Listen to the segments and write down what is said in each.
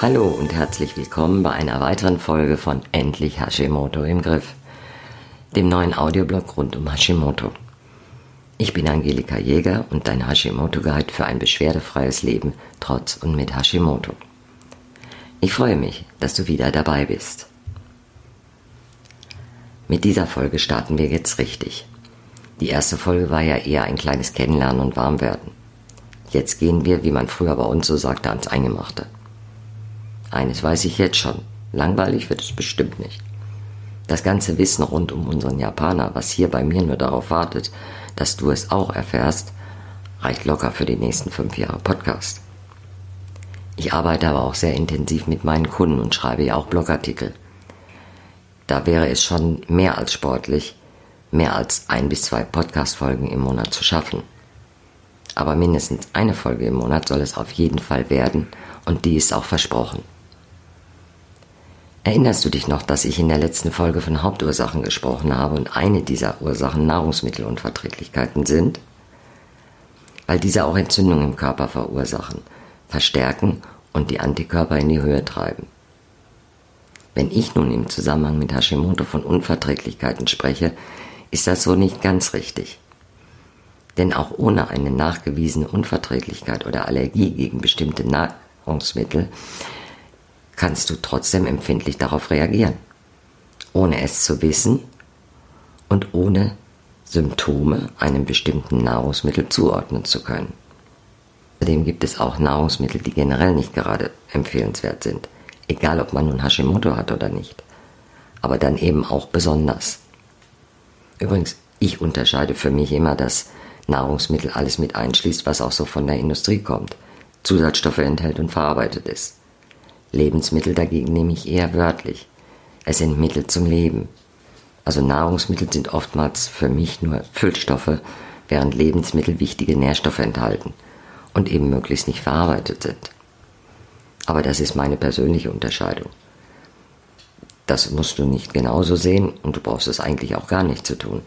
Hallo und herzlich willkommen bei einer weiteren Folge von Endlich Hashimoto im Griff, dem neuen Audioblog rund um Hashimoto. Ich bin Angelika Jäger und dein Hashimoto Guide für ein beschwerdefreies Leben trotz und mit Hashimoto. Ich freue mich, dass du wieder dabei bist. Mit dieser Folge starten wir jetzt richtig. Die erste Folge war ja eher ein kleines Kennenlernen und Warmwerden. Jetzt gehen wir, wie man früher bei uns so sagte, ans Eingemachte. Eines weiß ich jetzt schon. Langweilig wird es bestimmt nicht. Das ganze Wissen rund um unseren Japaner, was hier bei mir nur darauf wartet, dass du es auch erfährst, reicht locker für die nächsten fünf Jahre Podcast. Ich arbeite aber auch sehr intensiv mit meinen Kunden und schreibe ja auch Blogartikel. Da wäre es schon mehr als sportlich, mehr als ein bis zwei Podcast-Folgen im Monat zu schaffen. Aber mindestens eine Folge im Monat soll es auf jeden Fall werden und die ist auch versprochen. Erinnerst du dich noch, dass ich in der letzten Folge von Hauptursachen gesprochen habe und eine dieser Ursachen Nahrungsmittelunverträglichkeiten sind? Weil diese auch Entzündungen im Körper verursachen, verstärken und die Antikörper in die Höhe treiben. Wenn ich nun im Zusammenhang mit Hashimoto von Unverträglichkeiten spreche, ist das so nicht ganz richtig. Denn auch ohne eine nachgewiesene Unverträglichkeit oder Allergie gegen bestimmte Nahrungsmittel kannst du trotzdem empfindlich darauf reagieren, ohne es zu wissen und ohne Symptome einem bestimmten Nahrungsmittel zuordnen zu können. Außerdem gibt es auch Nahrungsmittel, die generell nicht gerade empfehlenswert sind, egal ob man nun Hashimoto hat oder nicht, aber dann eben auch besonders. Übrigens, ich unterscheide für mich immer, dass Nahrungsmittel alles mit einschließt, was auch so von der Industrie kommt, Zusatzstoffe enthält und verarbeitet ist. Lebensmittel dagegen nehme ich eher wörtlich. Es sind Mittel zum Leben. Also Nahrungsmittel sind oftmals für mich nur Füllstoffe, während Lebensmittel wichtige Nährstoffe enthalten und eben möglichst nicht verarbeitet sind. Aber das ist meine persönliche Unterscheidung. Das musst du nicht genauso sehen und du brauchst es eigentlich auch gar nicht zu tun.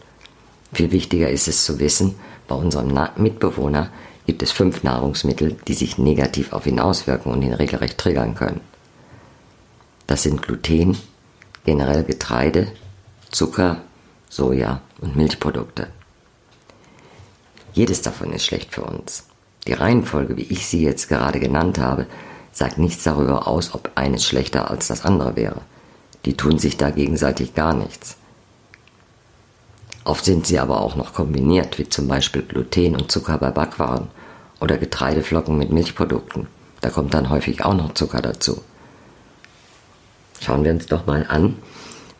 Viel wichtiger ist es zu wissen, bei unserem Mitbewohner gibt es fünf Nahrungsmittel, die sich negativ auf ihn auswirken und ihn regelrecht triggern können. Das sind Gluten, generell Getreide, Zucker, Soja und Milchprodukte. Jedes davon ist schlecht für uns. Die Reihenfolge, wie ich sie jetzt gerade genannt habe, sagt nichts darüber aus, ob eines schlechter als das andere wäre. Die tun sich da gegenseitig gar nichts. Oft sind sie aber auch noch kombiniert, wie zum Beispiel Gluten und Zucker bei Backwaren oder Getreideflocken mit Milchprodukten. Da kommt dann häufig auch noch Zucker dazu. Schauen wir uns doch mal an,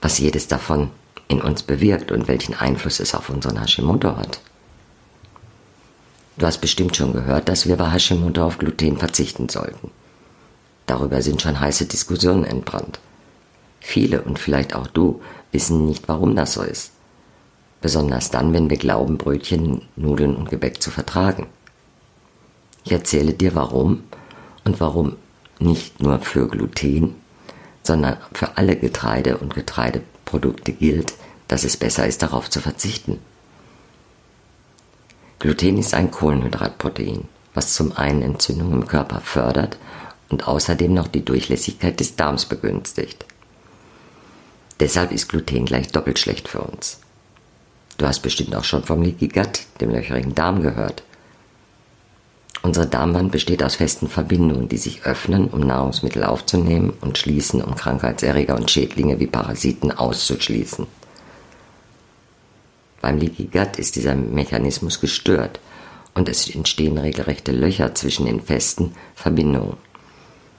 was jedes davon in uns bewirkt und welchen Einfluss es auf unseren Hashimoto hat. Du hast bestimmt schon gehört, dass wir bei Hashimoto auf Gluten verzichten sollten. Darüber sind schon heiße Diskussionen entbrannt. Viele und vielleicht auch du wissen nicht, warum das so ist. Besonders dann, wenn wir glauben, Brötchen, Nudeln und Gebäck zu vertragen. Ich erzähle dir warum und warum nicht nur für Gluten, sondern für alle Getreide und Getreideprodukte gilt, dass es besser ist, darauf zu verzichten. Gluten ist ein Kohlenhydratprotein, was zum einen Entzündung im Körper fördert und außerdem noch die Durchlässigkeit des Darms begünstigt. Deshalb ist Gluten gleich doppelt schlecht für uns. Du hast bestimmt auch schon vom Leaky Gut, dem löcherigen Darm, gehört. Unsere Darmwand besteht aus festen Verbindungen, die sich öffnen, um Nahrungsmittel aufzunehmen und schließen, um Krankheitserreger und Schädlinge wie Parasiten auszuschließen. Beim Leaky Gut ist dieser Mechanismus gestört und es entstehen regelrechte Löcher zwischen den festen Verbindungen.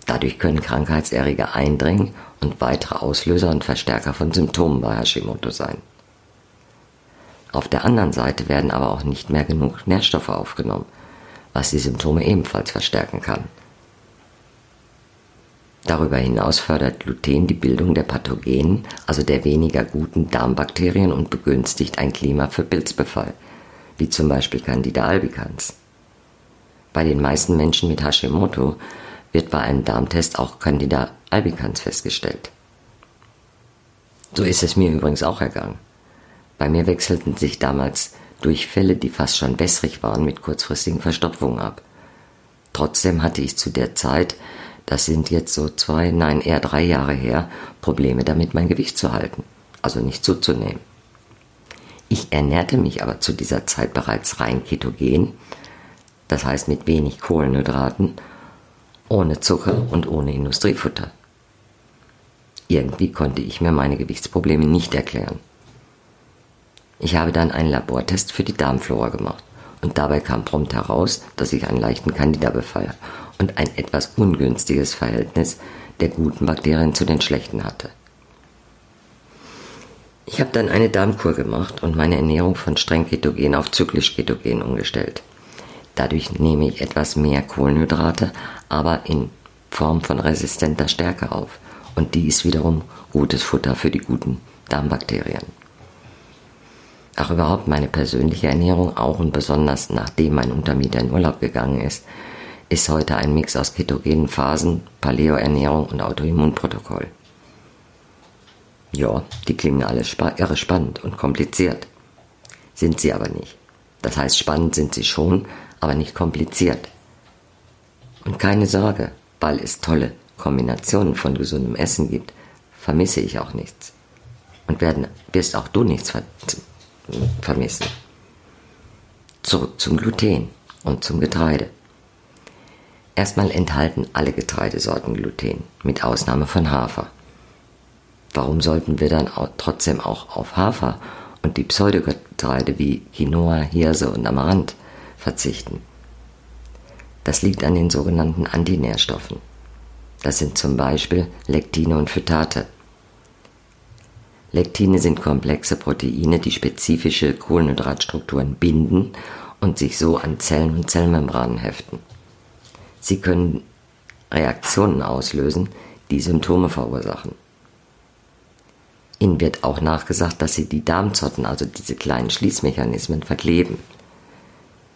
Dadurch können Krankheitserreger eindringen und weitere Auslöser und Verstärker von Symptomen bei Hashimoto sein. Auf der anderen Seite werden aber auch nicht mehr genug Nährstoffe aufgenommen, was die Symptome ebenfalls verstärken kann. Darüber hinaus fördert Gluten die Bildung der Pathogenen, also der weniger guten Darmbakterien und begünstigt ein Klima für Pilzbefall, wie zum Beispiel Candida albicans. Bei den meisten Menschen mit Hashimoto wird bei einem Darmtest auch Candida albicans festgestellt. So ist es mir übrigens auch ergangen. Bei mir wechselten sich damals Durchfälle, die fast schon wässrig waren, mit kurzfristigen Verstopfungen ab. Trotzdem hatte ich zu der Zeit, das sind jetzt so zwei, nein, eher drei Jahre her, Probleme damit, mein Gewicht zu halten, also nicht zuzunehmen. Ich ernährte mich aber zu dieser Zeit bereits rein ketogen, das heißt mit wenig Kohlenhydraten, ohne Zucker und ohne Industriefutter. Irgendwie konnte ich mir meine Gewichtsprobleme nicht erklären. Ich habe dann einen Labortest für die Darmflora gemacht und dabei kam prompt heraus, dass ich einen leichten Candida-Befall und ein etwas ungünstiges Verhältnis der guten Bakterien zu den schlechten hatte. Ich habe dann eine Darmkur gemacht und meine Ernährung von streng ketogen auf zyklisch ketogen umgestellt. Dadurch nehme ich etwas mehr Kohlenhydrate, aber in Form von resistenter Stärke auf. Und die ist wiederum gutes Futter für die guten Darmbakterien. Auch überhaupt meine persönliche Ernährung, auch und besonders nachdem mein Untermieter in Urlaub gegangen ist, ist heute ein Mix aus ketogenen Phasen, Paleo-Ernährung und Autoimmunprotokoll. Ja, die klingen alle spa irre spannend und kompliziert. Sind sie aber nicht. Das heißt, spannend sind sie schon, aber nicht kompliziert. Und keine Sorge, weil es tolle Kombinationen von gesundem Essen gibt, vermisse ich auch nichts. Und werden, wirst auch du nichts ver vermissen. Zurück zum Gluten und zum Getreide. Erstmal enthalten alle Getreidesorten Gluten, mit Ausnahme von Hafer. Warum sollten wir dann auch trotzdem auch auf Hafer und die Pseudogetreide wie Quinoa, Hirse und Amaranth verzichten? Das liegt an den sogenannten Antinährstoffen. Das sind zum Beispiel Lektine und Phytate. Lektine sind komplexe Proteine, die spezifische Kohlenhydratstrukturen binden und sich so an Zellen und Zellmembranen heften. Sie können Reaktionen auslösen, die Symptome verursachen. Ihnen wird auch nachgesagt, dass sie die Darmzotten, also diese kleinen Schließmechanismen, verkleben.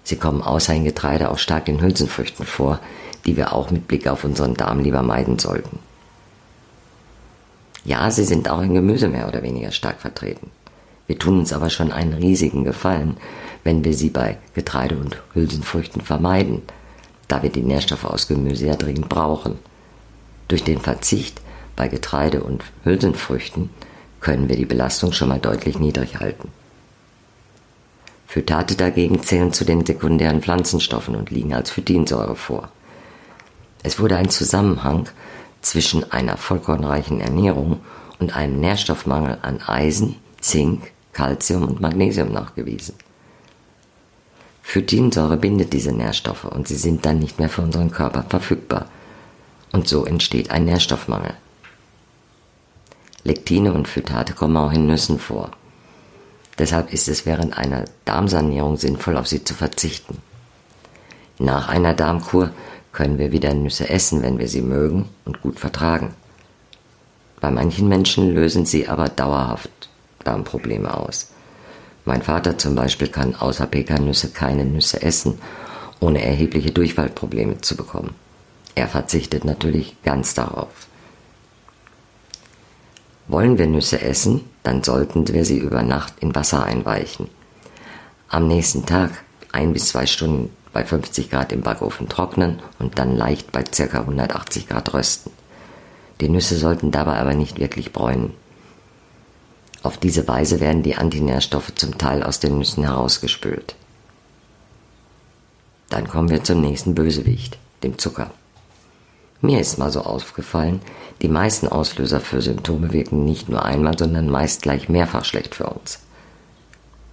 Sie kommen außer in Getreide auch stark in Hülsenfrüchten vor, die wir auch mit Blick auf unseren Darm lieber meiden sollten. Ja, sie sind auch in Gemüse mehr oder weniger stark vertreten. Wir tun uns aber schon einen riesigen Gefallen, wenn wir sie bei Getreide und Hülsenfrüchten vermeiden, da wir die Nährstoffe aus Gemüse ja dringend brauchen. Durch den Verzicht bei Getreide und Hülsenfrüchten können wir die Belastung schon mal deutlich niedrig halten. Phytate dagegen zählen zu den sekundären Pflanzenstoffen und liegen als Phytinsäure vor. Es wurde ein Zusammenhang zwischen einer vollkornreichen Ernährung und einem Nährstoffmangel an Eisen, Zink, Calcium und Magnesium nachgewiesen. Phytinsäure bindet diese Nährstoffe und sie sind dann nicht mehr für unseren Körper verfügbar. Und so entsteht ein Nährstoffmangel. Lektine und Phytate kommen auch in Nüssen vor. Deshalb ist es während einer Darmsanierung sinnvoll, auf sie zu verzichten. Nach einer Darmkur können wir wieder Nüsse essen, wenn wir sie mögen und gut vertragen. Bei manchen Menschen lösen sie aber dauerhaft Darmprobleme aus. Mein Vater zum Beispiel kann außer Pekannüsse keine Nüsse essen, ohne erhebliche Durchfallprobleme zu bekommen. Er verzichtet natürlich ganz darauf. Wollen wir Nüsse essen, dann sollten wir sie über Nacht in Wasser einweichen. Am nächsten Tag ein bis zwei Stunden bei 50 Grad im Backofen trocknen und dann leicht bei ca. 180 Grad rösten. Die Nüsse sollten dabei aber nicht wirklich bräunen. Auf diese Weise werden die Antinährstoffe zum Teil aus den Nüssen herausgespült. Dann kommen wir zum nächsten Bösewicht, dem Zucker. Mir ist mal so aufgefallen, die meisten Auslöser für Symptome wirken nicht nur einmal, sondern meist gleich mehrfach schlecht für uns.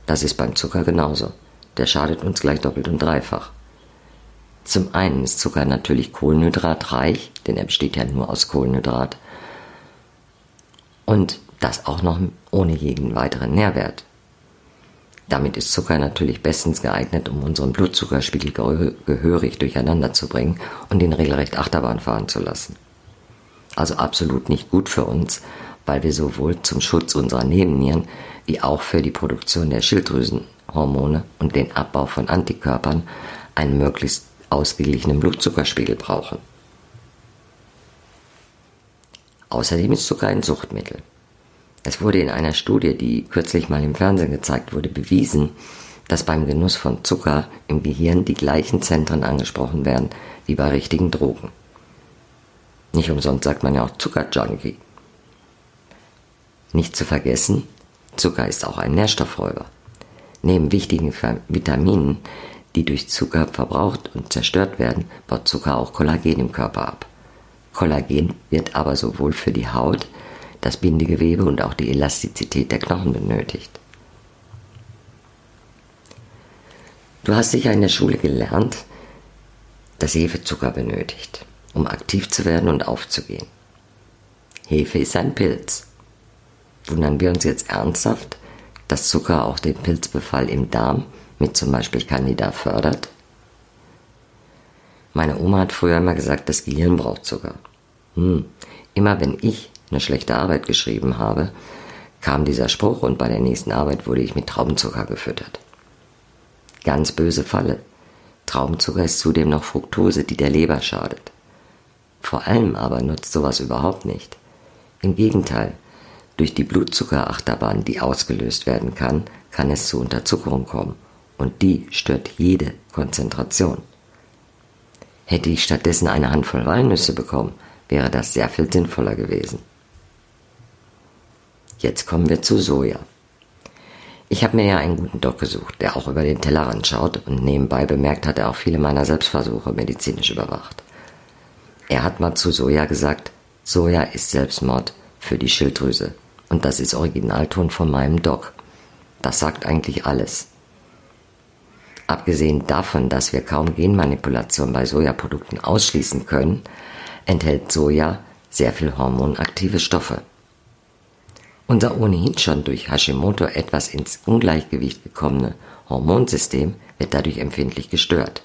Das ist beim Zucker genauso. Der schadet uns gleich doppelt und dreifach. Zum einen ist Zucker natürlich kohlenhydratreich, denn er besteht ja nur aus Kohlenhydrat. Und das auch noch ohne jeden weiteren Nährwert. Damit ist Zucker natürlich bestens geeignet, um unseren Blutzuckerspiegel gehörig durcheinander zu bringen und ihn regelrecht Achterbahn fahren zu lassen. Also absolut nicht gut für uns, weil wir sowohl zum Schutz unserer Nebennieren wie auch für die Produktion der Schilddrüsenhormone und den Abbau von Antikörpern einen möglichst ausgeglichenen Blutzuckerspiegel brauchen. Außerdem ist Zucker ein Suchtmittel. Es wurde in einer Studie, die kürzlich mal im Fernsehen gezeigt wurde, bewiesen, dass beim Genuss von Zucker im Gehirn die gleichen Zentren angesprochen werden wie bei richtigen Drogen. Nicht umsonst sagt man ja auch Zuckerjunkie. Nicht zu vergessen, Zucker ist auch ein Nährstoffräuber. Neben wichtigen Vitaminen, die durch Zucker verbraucht und zerstört werden, baut Zucker auch Kollagen im Körper ab. Kollagen wird aber sowohl für die Haut, das Bindegewebe und auch die Elastizität der Knochen benötigt. Du hast sicher in der Schule gelernt, dass Hefe Zucker benötigt, um aktiv zu werden und aufzugehen. Hefe ist ein Pilz. Wundern wir uns jetzt ernsthaft, dass Zucker auch den Pilzbefall im Darm mit zum Beispiel Candida fördert? Meine Oma hat früher immer gesagt, das Gehirn braucht Zucker. Hm. Immer wenn ich eine schlechte Arbeit geschrieben habe, kam dieser Spruch und bei der nächsten Arbeit wurde ich mit Traubenzucker gefüttert. Ganz böse Falle. Traubenzucker ist zudem noch Fructose, die der Leber schadet. Vor allem aber nutzt sowas überhaupt nicht. Im Gegenteil, durch die Blutzuckerachterbahn, die ausgelöst werden kann, kann es zu Unterzuckerung kommen und die stört jede Konzentration. Hätte ich stattdessen eine Handvoll Walnüsse bekommen, wäre das sehr viel sinnvoller gewesen. Jetzt kommen wir zu Soja. Ich habe mir ja einen guten Doc gesucht, der auch über den Tellerrand schaut und nebenbei bemerkt hat er auch viele meiner Selbstversuche medizinisch überwacht. Er hat mal zu Soja gesagt, Soja ist Selbstmord für die Schilddrüse. Und das ist Originalton von meinem Doc. Das sagt eigentlich alles. Abgesehen davon, dass wir kaum Genmanipulation bei Sojaprodukten ausschließen können, enthält Soja sehr viel hormonaktive Stoffe. Unser ohnehin schon durch Hashimoto etwas ins Ungleichgewicht gekommene Hormonsystem wird dadurch empfindlich gestört.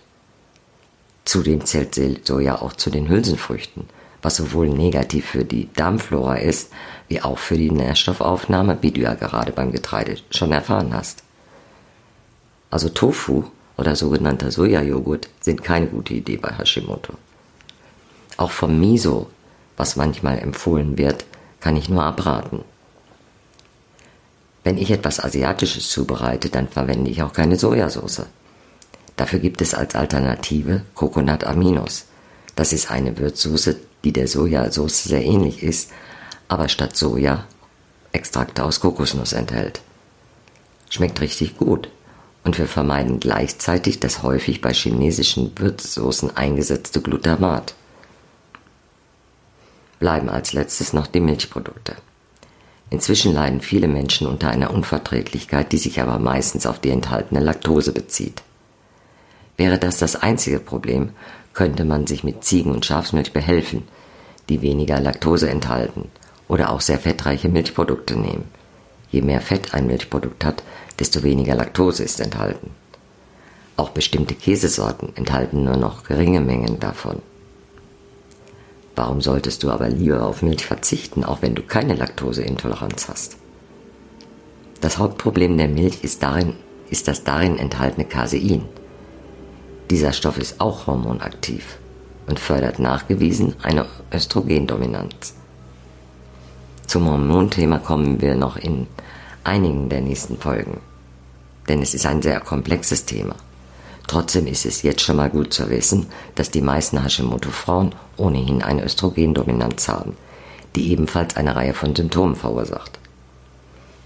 Zudem zählt Soja auch zu den Hülsenfrüchten, was sowohl negativ für die Darmflora ist, wie auch für die Nährstoffaufnahme, wie du ja gerade beim Getreide schon erfahren hast. Also Tofu oder sogenannter Sojajoghurt sind keine gute Idee bei Hashimoto. Auch vom Miso, was manchmal empfohlen wird, kann ich nur abraten. Wenn ich etwas Asiatisches zubereite, dann verwende ich auch keine Sojasauce. Dafür gibt es als Alternative Coconut Aminos. Das ist eine Würzsoße, die der Sojasauce sehr ähnlich ist, aber statt Soja Extrakte aus Kokosnuss enthält. Schmeckt richtig gut und wir vermeiden gleichzeitig das häufig bei chinesischen Würzsoßen eingesetzte Glutamat. Bleiben als letztes noch die Milchprodukte. Inzwischen leiden viele Menschen unter einer Unverträglichkeit, die sich aber meistens auf die enthaltene Laktose bezieht. Wäre das das einzige Problem, könnte man sich mit Ziegen- und Schafsmilch behelfen, die weniger Laktose enthalten oder auch sehr fettreiche Milchprodukte nehmen. Je mehr Fett ein Milchprodukt hat, desto weniger Laktose ist enthalten. Auch bestimmte Käsesorten enthalten nur noch geringe Mengen davon. Warum solltest du aber lieber auf Milch verzichten, auch wenn du keine Laktoseintoleranz hast? Das Hauptproblem der Milch ist, darin, ist das darin enthaltene Casein. Dieser Stoff ist auch hormonaktiv und fördert nachgewiesen eine Östrogendominanz. Zum Hormonthema kommen wir noch in einigen der nächsten Folgen, denn es ist ein sehr komplexes Thema. Trotzdem ist es jetzt schon mal gut zu wissen, dass die meisten Hashimoto-Frauen ohnehin eine Östrogendominanz haben, die ebenfalls eine Reihe von Symptomen verursacht.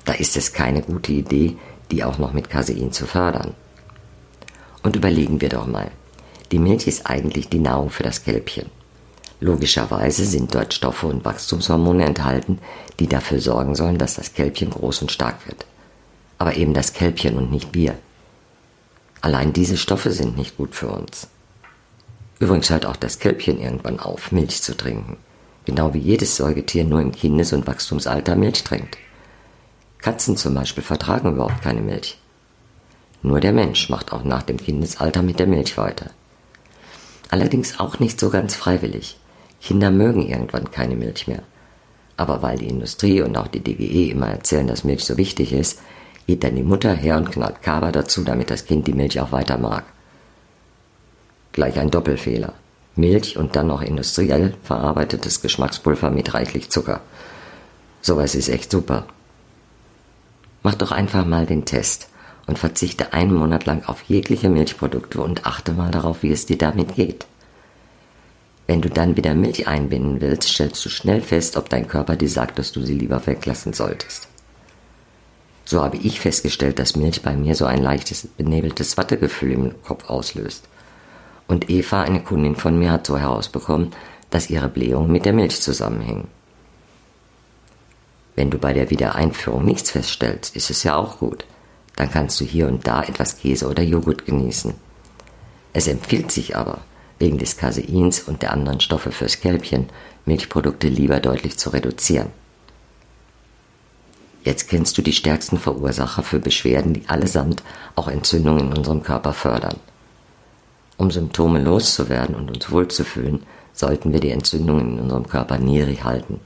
Da ist es keine gute Idee, die auch noch mit Casein zu fördern. Und überlegen wir doch mal. Die Milch ist eigentlich die Nahrung für das Kälbchen. Logischerweise sind dort Stoffe und Wachstumshormone enthalten, die dafür sorgen sollen, dass das Kälbchen groß und stark wird. Aber eben das Kälbchen und nicht wir. Allein diese Stoffe sind nicht gut für uns. Übrigens hört auch das Kälbchen irgendwann auf, Milch zu trinken. Genau wie jedes Säugetier nur im Kindes- und Wachstumsalter Milch trinkt. Katzen zum Beispiel vertragen überhaupt keine Milch. Nur der Mensch macht auch nach dem Kindesalter mit der Milch weiter. Allerdings auch nicht so ganz freiwillig. Kinder mögen irgendwann keine Milch mehr. Aber weil die Industrie und auch die DGE immer erzählen, dass Milch so wichtig ist, geht dann die Mutter her und knallt Kaba dazu, damit das Kind die Milch auch weiter mag. Gleich ein Doppelfehler. Milch und dann noch industriell verarbeitetes Geschmackspulver mit reichlich Zucker. Sowas ist echt super. Mach doch einfach mal den Test und verzichte einen Monat lang auf jegliche Milchprodukte und achte mal darauf, wie es dir damit geht. Wenn du dann wieder Milch einbinden willst, stellst du schnell fest, ob dein Körper dir sagt, dass du sie lieber weglassen solltest. So habe ich festgestellt, dass Milch bei mir so ein leichtes, benebeltes Wattegefühl im Kopf auslöst. Und Eva, eine Kundin von mir, hat so herausbekommen, dass ihre Blähungen mit der Milch zusammenhängen. Wenn du bei der Wiedereinführung nichts feststellst, ist es ja auch gut. Dann kannst du hier und da etwas Käse oder Joghurt genießen. Es empfiehlt sich aber, wegen des Caseins und der anderen Stoffe fürs Kälbchen, Milchprodukte lieber deutlich zu reduzieren. Jetzt kennst du die stärksten Verursacher für Beschwerden, die allesamt auch Entzündungen in unserem Körper fördern. Um Symptome loszuwerden und uns wohlzufühlen, sollten wir die Entzündungen in unserem Körper niedrig halten.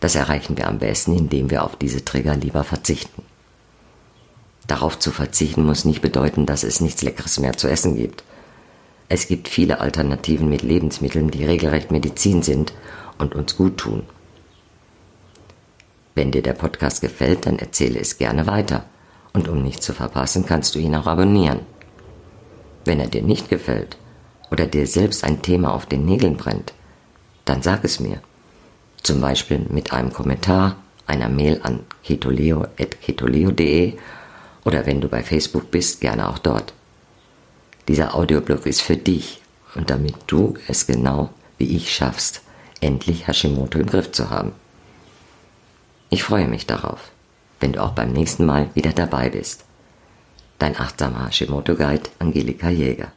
Das erreichen wir am besten, indem wir auf diese Trigger lieber verzichten. Darauf zu verzichten muss nicht bedeuten, dass es nichts Leckeres mehr zu essen gibt. Es gibt viele Alternativen mit Lebensmitteln, die regelrecht Medizin sind und uns gut tun. Wenn dir der Podcast gefällt, dann erzähle es gerne weiter. Und um nichts zu verpassen, kannst du ihn auch abonnieren. Wenn er dir nicht gefällt oder dir selbst ein Thema auf den Nägeln brennt, dann sag es mir. Zum Beispiel mit einem Kommentar, einer Mail an ketoleo.ketoleo.de oder wenn du bei Facebook bist, gerne auch dort. Dieser Audioblog ist für dich und damit du es genau wie ich schaffst, endlich Hashimoto im Griff zu haben. Ich freue mich darauf, wenn du auch beim nächsten Mal wieder dabei bist. Dein achtsamer Hashimoto Guide Angelika Jäger.